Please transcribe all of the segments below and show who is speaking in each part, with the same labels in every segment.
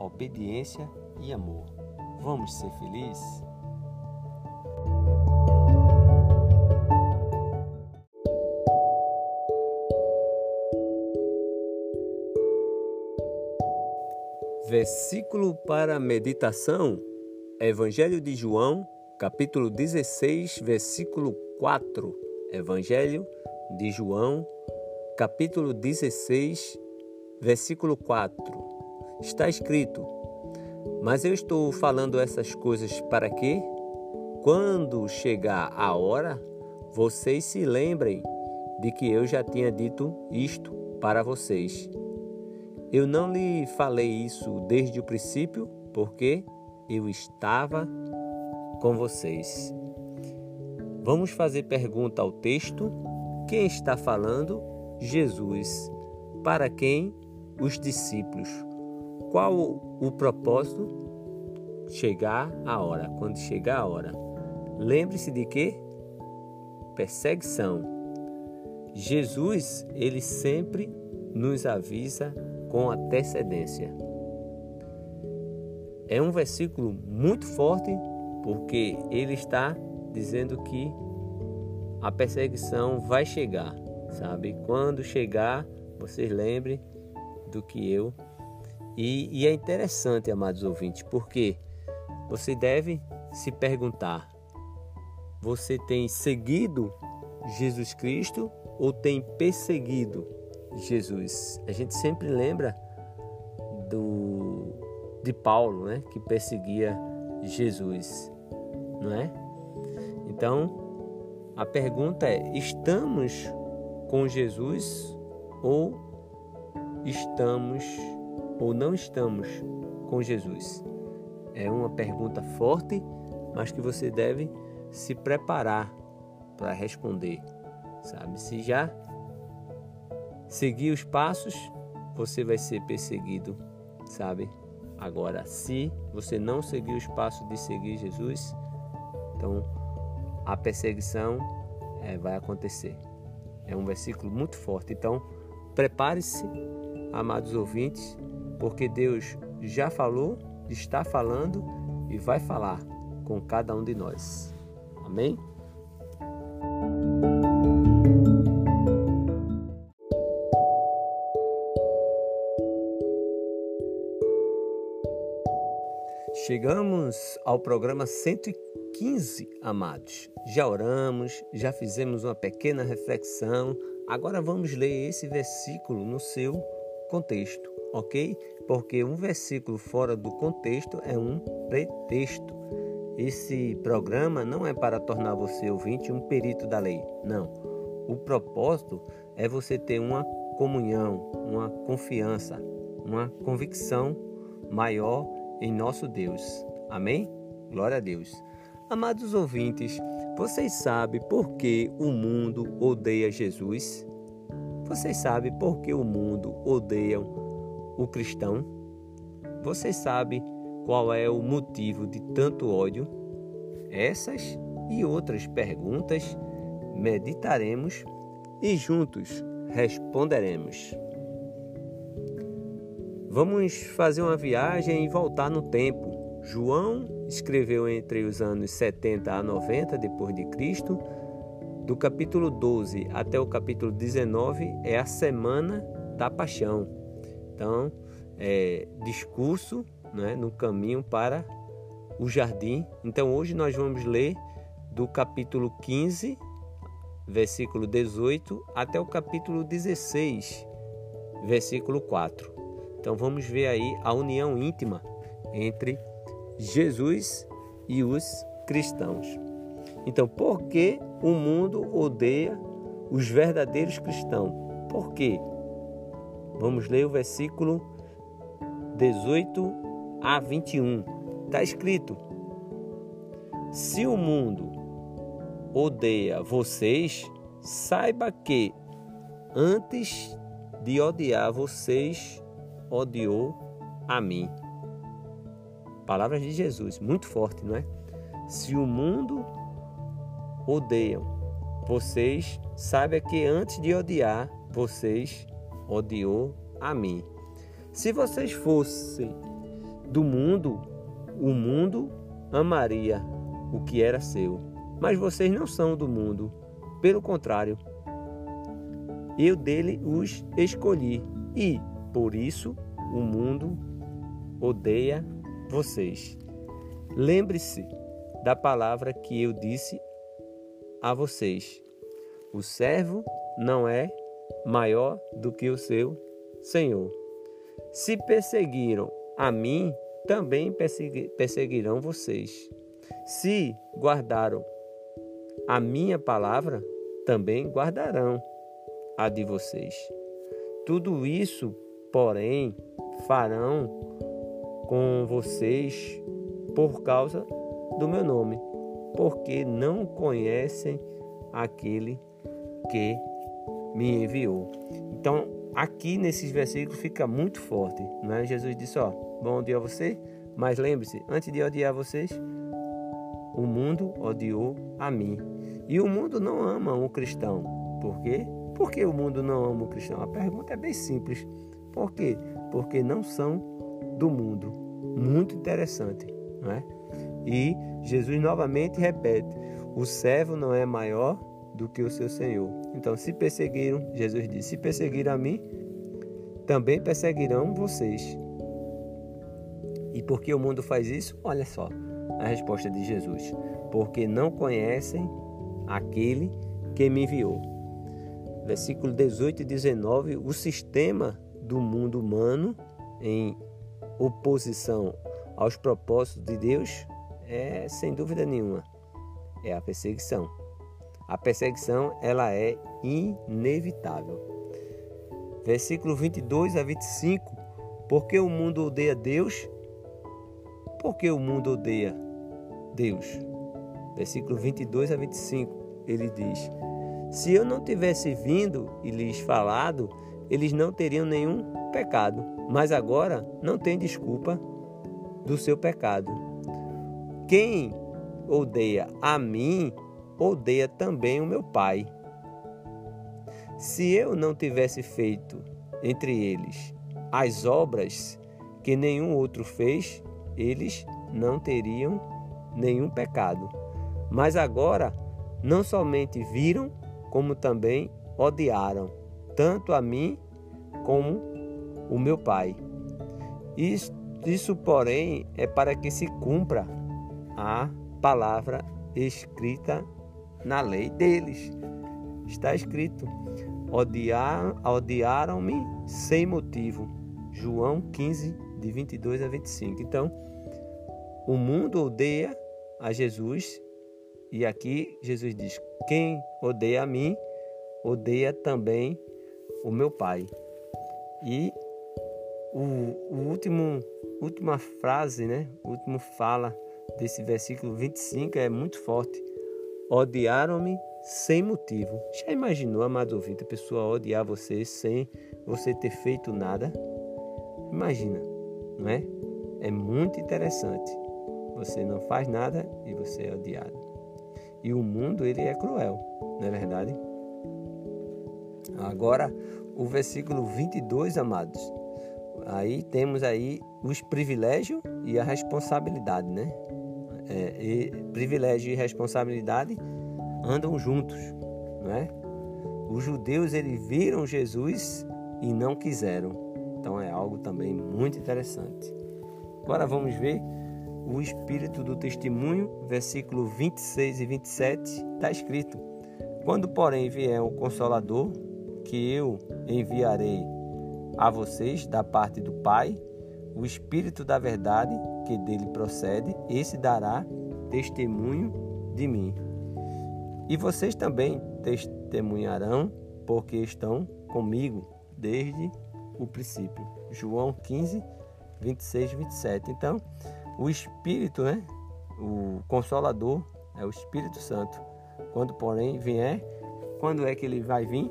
Speaker 1: obediência e amor. Vamos ser felizes? Versículo para meditação: Evangelho de João, capítulo 16, versículo 4. Evangelho de João, capítulo 16, versículo 4 está escrito. Mas eu estou falando essas coisas para que, quando chegar a hora, vocês se lembrem de que eu já tinha dito isto para vocês. Eu não lhe falei isso desde o princípio, porque eu estava com vocês. Vamos fazer pergunta ao texto. Quem está falando? Jesus. Para quem? Os discípulos. Qual o propósito? Chegar a hora. Quando chegar a hora. Lembre-se de que? Perseguição. Jesus, ele sempre nos avisa com antecedência. É um versículo muito forte porque ele está dizendo que a perseguição vai chegar, sabe? Quando chegar, vocês lembrem do que eu e, e é interessante, amados ouvintes, porque você deve se perguntar: você tem seguido Jesus Cristo ou tem perseguido Jesus? A gente sempre lembra do de Paulo, né, que perseguia Jesus, não é? Então, a pergunta é: estamos com Jesus ou estamos ou não estamos com Jesus? É uma pergunta forte, mas que você deve se preparar para responder, sabe? Se já seguir os passos, você vai ser perseguido, sabe? Agora, se você não seguir os passos de seguir Jesus, então a perseguição é, vai acontecer. É um versículo muito forte. Então, prepare-se, amados ouvintes, porque Deus já falou, está falando e vai falar com cada um de nós. Amém? Chegamos ao programa 115, amados. Já oramos, já fizemos uma pequena reflexão. Agora vamos ler esse versículo no seu contexto. Ok? Porque um versículo fora do contexto é um pretexto. Esse programa não é para tornar você ouvinte um perito da lei, não. O propósito é você ter uma comunhão, uma confiança, uma convicção maior em nosso Deus. Amém? Glória a Deus. Amados ouvintes, vocês sabem por que o mundo odeia Jesus? Vocês sabem por que o mundo odeia o cristão? Vocês sabem qual é o motivo de tanto ódio? Essas e outras perguntas meditaremos e juntos responderemos. Vamos fazer uma viagem e voltar no tempo. João escreveu entre os anos 70 a 90 depois de Cristo. Do capítulo 12 até o capítulo 19 é a semana da paixão. Então, é discurso né, no caminho para o jardim. Então, hoje nós vamos ler do capítulo 15, versículo 18, até o capítulo 16, versículo 4. Então vamos ver aí a união íntima entre Jesus e os cristãos. Então, por que o mundo odeia os verdadeiros cristãos? Por quê? Vamos ler o versículo 18 a 21. Está escrito: Se o mundo odeia vocês, saiba que antes de odiar vocês, odiou a mim. Palavras de Jesus, muito forte, não é? Se o mundo odeiam vocês, saiba que antes de odiar vocês, odiou a mim. Se vocês fossem do mundo, o mundo amaria o que era seu. Mas vocês não são do mundo, pelo contrário, eu dele os escolhi e por isso, o mundo odeia vocês. Lembre-se da palavra que eu disse a vocês: o servo não é maior do que o seu senhor. Se perseguiram a mim, também perseguirão vocês. Se guardaram a minha palavra, também guardarão a de vocês. Tudo isso porém farão com vocês por causa do meu nome, porque não conhecem aquele que me enviou. Então, aqui nesses versículos fica muito forte, né? Jesus disse, ó, vão odiar você, mas lembre-se, antes de odiar vocês, o mundo odiou a mim. E o mundo não ama o cristão. Por quê? Por que o mundo não ama o cristão? A pergunta é bem simples. Por quê? Porque não são do mundo. Muito interessante, não é? E Jesus novamente repete: o servo não é maior do que o seu Senhor. Então, se perseguiram, Jesus disse: se perseguiram a mim, também perseguirão vocês. E por que o mundo faz isso? Olha só a resposta de Jesus: porque não conhecem aquele que me enviou. Versículo 18 e 19: o sistema do mundo humano em oposição aos propósitos de Deus é sem dúvida nenhuma é a perseguição. A perseguição ela é inevitável. Versículo 22 a 25. Porque o mundo odeia Deus? Porque o mundo odeia Deus? Versículo 22 a 25. Ele diz: Se eu não tivesse vindo e lhes falado, eles não teriam nenhum pecado, mas agora não tem desculpa do seu pecado. Quem odeia a mim, odeia também o meu Pai. Se eu não tivesse feito entre eles as obras que nenhum outro fez, eles não teriam nenhum pecado. Mas agora não somente viram, como também odiaram tanto a mim como o meu Pai. Isso, isso, porém, é para que se cumpra a palavra escrita na lei deles. Está escrito: Odiar, odiaram-me sem motivo. João 15, de 22 a 25. Então, o mundo odeia a Jesus, e aqui Jesus diz: Quem odeia a mim, odeia também o meu Pai. E o, o último, última frase, né? O último fala desse versículo 25 é muito forte. Odiaram-me sem motivo. Já imaginou, amado ouvinte, a pessoa odiar você sem você ter feito nada? Imagina, não é? É muito interessante. Você não faz nada e você é odiado. E o mundo, ele é cruel, não é verdade? Agora, o versículo 22, amados. Aí temos aí os privilégios e a responsabilidade, né? É, e privilégio e responsabilidade andam juntos, não é? Os judeus eles viram Jesus e não quiseram. Então é algo também muito interessante. Agora vamos ver o espírito do testemunho, versículo 26 e 27, está escrito: Quando, porém, vier o consolador, que eu enviarei a vocês da parte do Pai, o espírito da verdade que dele procede, esse dará testemunho de mim. E vocês também testemunharão, porque estão comigo desde o princípio. João 15, 26 e 27. Então, o Espírito, né? O Consolador é o Espírito Santo. Quando, porém, vier, quando é que ele vai vir?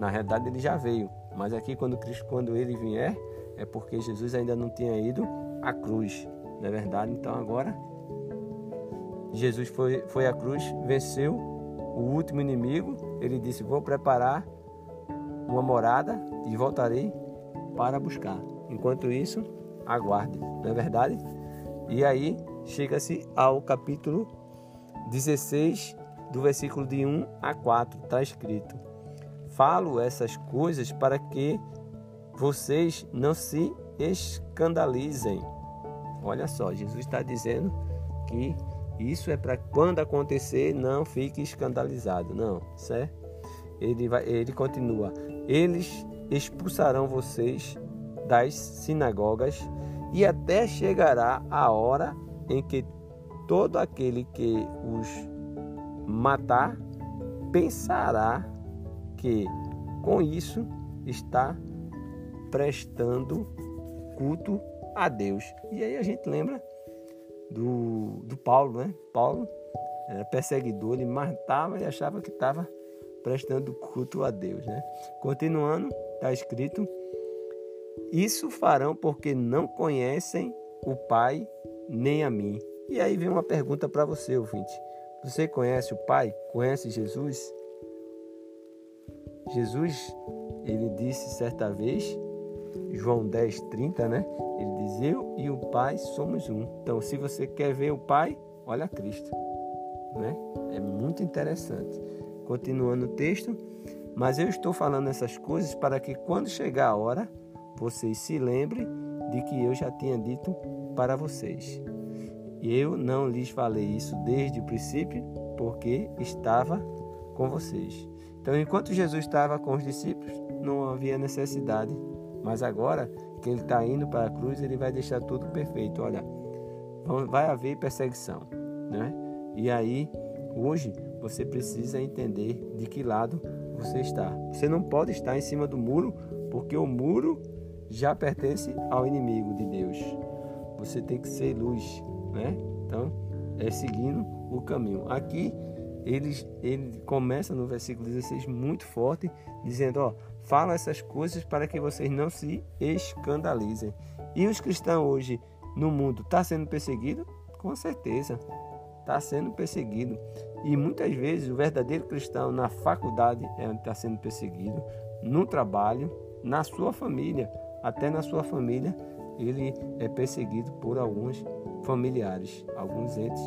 Speaker 1: Na realidade, ele já veio. Mas aqui, quando, Cristo, quando ele vier, é porque Jesus ainda não tinha ido à cruz. Não é verdade? Então, agora, Jesus foi, foi à cruz, venceu o último inimigo, ele disse: Vou preparar uma morada e voltarei para buscar. Enquanto isso, aguarde, não é verdade? E aí chega-se ao capítulo 16, do versículo de 1 a 4, está escrito: Falo essas coisas para que vocês não se escandalizem. Olha só, Jesus está dizendo que isso é para quando acontecer, não fique escandalizado. Não, certo? Ele, vai, ele continua: Eles expulsarão vocês das sinagogas e até chegará a hora em que todo aquele que os matar pensará que com isso está prestando culto a Deus. E aí a gente lembra do, do Paulo, né? Paulo era perseguidor, ele matava e achava que estava prestando culto a Deus, né? Continuando, está escrito: Isso farão porque não conhecem o Pai nem a mim. E aí vem uma pergunta para você, ouvinte. Você conhece o Pai? Conhece Jesus? Jesus, ele disse certa vez João 10, 30, né? Ele diz: Eu e o Pai somos um. Então, se você quer ver o Pai, olha Cristo. Né? É muito interessante. Continuando o texto, mas eu estou falando essas coisas para que quando chegar a hora, vocês se lembrem de que eu já tinha dito para vocês. Eu não lhes falei isso desde o princípio, porque estava com vocês. Então, enquanto Jesus estava com os discípulos, não havia necessidade mas agora que ele está indo para a cruz, ele vai deixar tudo perfeito. Olha, vai haver perseguição, né? E aí, hoje, você precisa entender de que lado você está. Você não pode estar em cima do muro, porque o muro já pertence ao inimigo de Deus. Você tem que ser luz, né? Então, é seguindo o caminho. Aqui, ele, ele começa no versículo 16 muito forte, dizendo: Ó, fala essas coisas para que vocês não se escandalizem. E os cristãos hoje no mundo está sendo perseguido? Com certeza, está sendo perseguido. E muitas vezes o verdadeiro cristão na faculdade está sendo perseguido, no trabalho, na sua família, até na sua família ele é perseguido por alguns familiares, alguns entes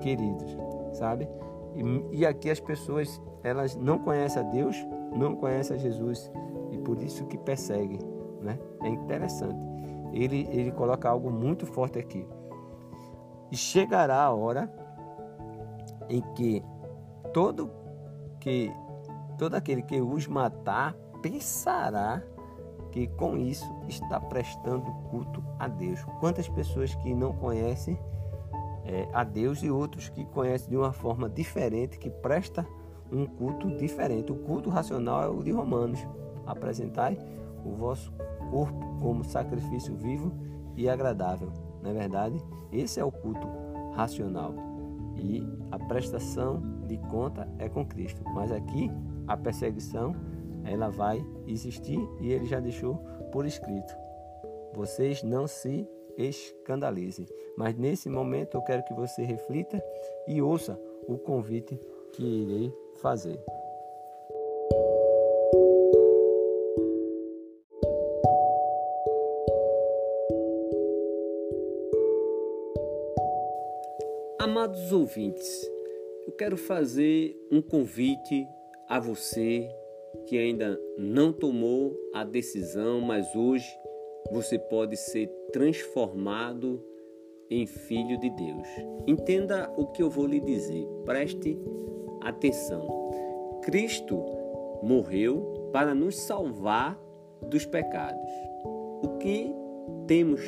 Speaker 1: queridos, sabe? E, e aqui as pessoas elas não conhecem a Deus, não conhecem a Jesus e por isso que perseguem, né? É interessante. Ele ele coloca algo muito forte aqui. E chegará a hora em que todo que todo aquele que os matar pensará que com isso está prestando culto a Deus. Quantas pessoas que não conhecem é, a Deus e outros que conhecem de uma forma diferente, que presta um culto diferente. O culto racional é o de Romanos. Apresentai o vosso corpo como sacrifício vivo e agradável. Não é verdade? Esse é o culto racional. E a prestação de conta é com Cristo. Mas aqui a perseguição ela vai existir e ele já deixou por escrito. Vocês não se escandalizem. Mas nesse momento eu quero que você reflita e ouça o convite que irei fazer. Amados ouvintes, eu quero fazer um convite a você que ainda não tomou a decisão, mas hoje você pode ser transformado em filho de Deus. Entenda o que eu vou lhe dizer, preste atenção. Cristo morreu para nos salvar dos pecados. O que temos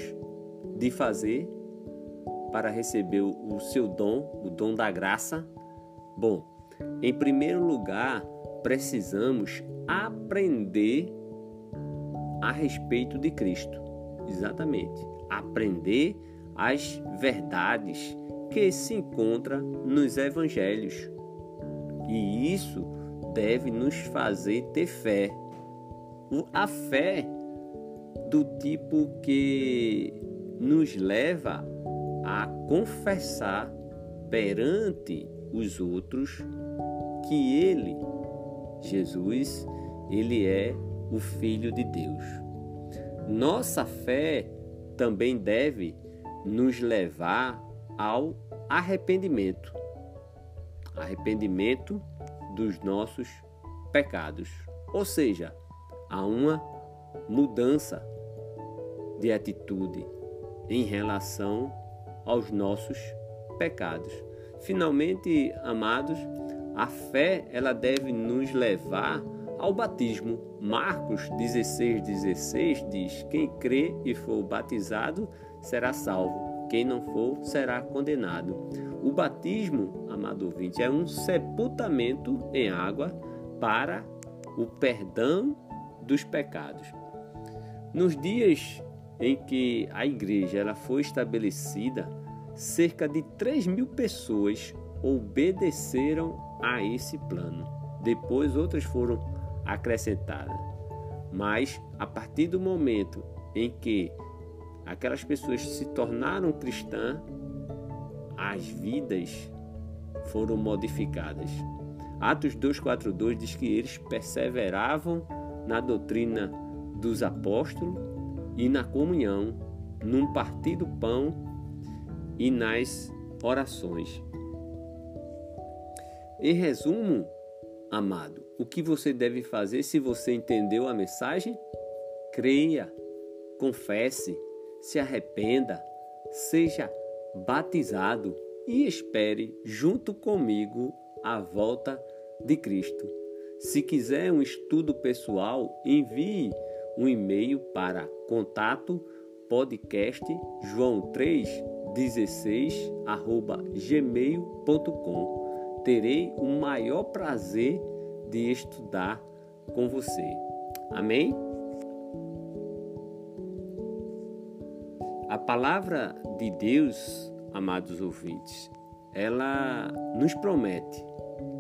Speaker 1: de fazer para receber o seu dom, o dom da graça? Bom, em primeiro lugar, precisamos aprender a respeito de Cristo. Exatamente. Aprender as verdades que se encontram nos evangelhos. E isso deve nos fazer ter fé. A fé do tipo que nos leva a confessar perante os outros que ele, Jesus, ele é o Filho de Deus. Nossa fé também deve nos levar ao arrependimento arrependimento dos nossos pecados, ou seja, a uma mudança de atitude em relação aos nossos pecados. Finalmente, amados, a fé ela deve nos levar ao batismo. Marcos 16, 16 diz: Quem crê e for batizado será salvo, quem não for será condenado. O batismo, amado ouvinte, é um sepultamento em água para o perdão dos pecados. Nos dias em que a igreja ela foi estabelecida, cerca de 3 mil pessoas obedeceram a esse plano. Depois outras foram acrescentada. Mas a partir do momento em que aquelas pessoas se tornaram cristãs, as vidas foram modificadas. Atos 2:42 diz que eles perseveravam na doutrina dos apóstolos e na comunhão, num partir do pão e nas orações. Em resumo, amado, o que você deve fazer se você entendeu a mensagem? Creia, confesse, se arrependa, seja batizado e espere junto comigo a volta de Cristo. Se quiser um estudo pessoal, envie um e-mail para contato podcast joão 3 16 arroba gmail.com terei o maior prazer de estudar com você. Amém? A palavra de Deus, amados ouvintes, ela nos promete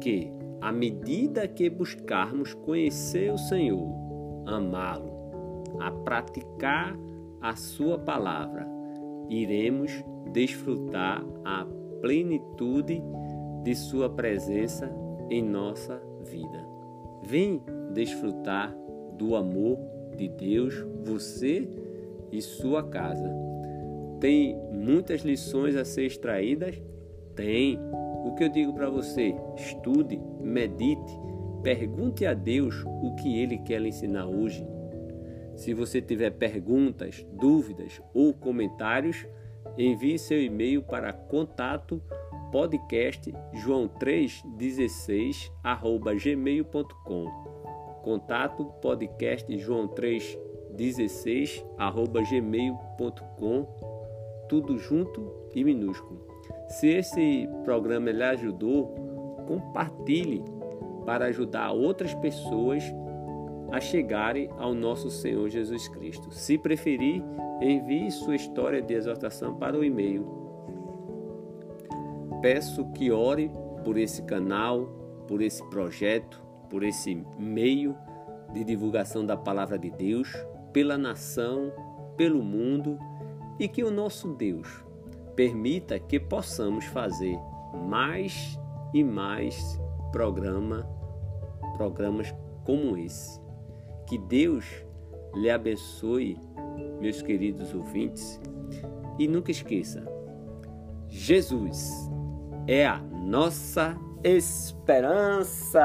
Speaker 1: que, à medida que buscarmos conhecer o Senhor, amá-lo, a praticar a Sua palavra, iremos desfrutar a plenitude de Sua presença em nossa vida. Vem desfrutar do amor de Deus, você e sua casa. Tem muitas lições a ser extraídas? Tem. O que eu digo para você? Estude, medite, pergunte a Deus o que Ele quer lhe ensinar hoje. Se você tiver perguntas, dúvidas ou comentários, envie seu e-mail para contato podcast joão316 arroba gmail.com contato podcast joão316 16@gmail.com, tudo junto e minúsculo. Se esse programa lhe ajudou, compartilhe para ajudar outras pessoas a chegarem ao nosso Senhor Jesus Cristo. Se preferir, envie sua história de exortação para o e-mail. Peço que ore por esse canal, por esse projeto, por esse meio de divulgação da palavra de Deus, pela nação, pelo mundo e que o nosso Deus permita que possamos fazer mais e mais programa, programas como esse. Que Deus lhe abençoe, meus queridos ouvintes, e nunca esqueça: Jesus é a nossa esperança.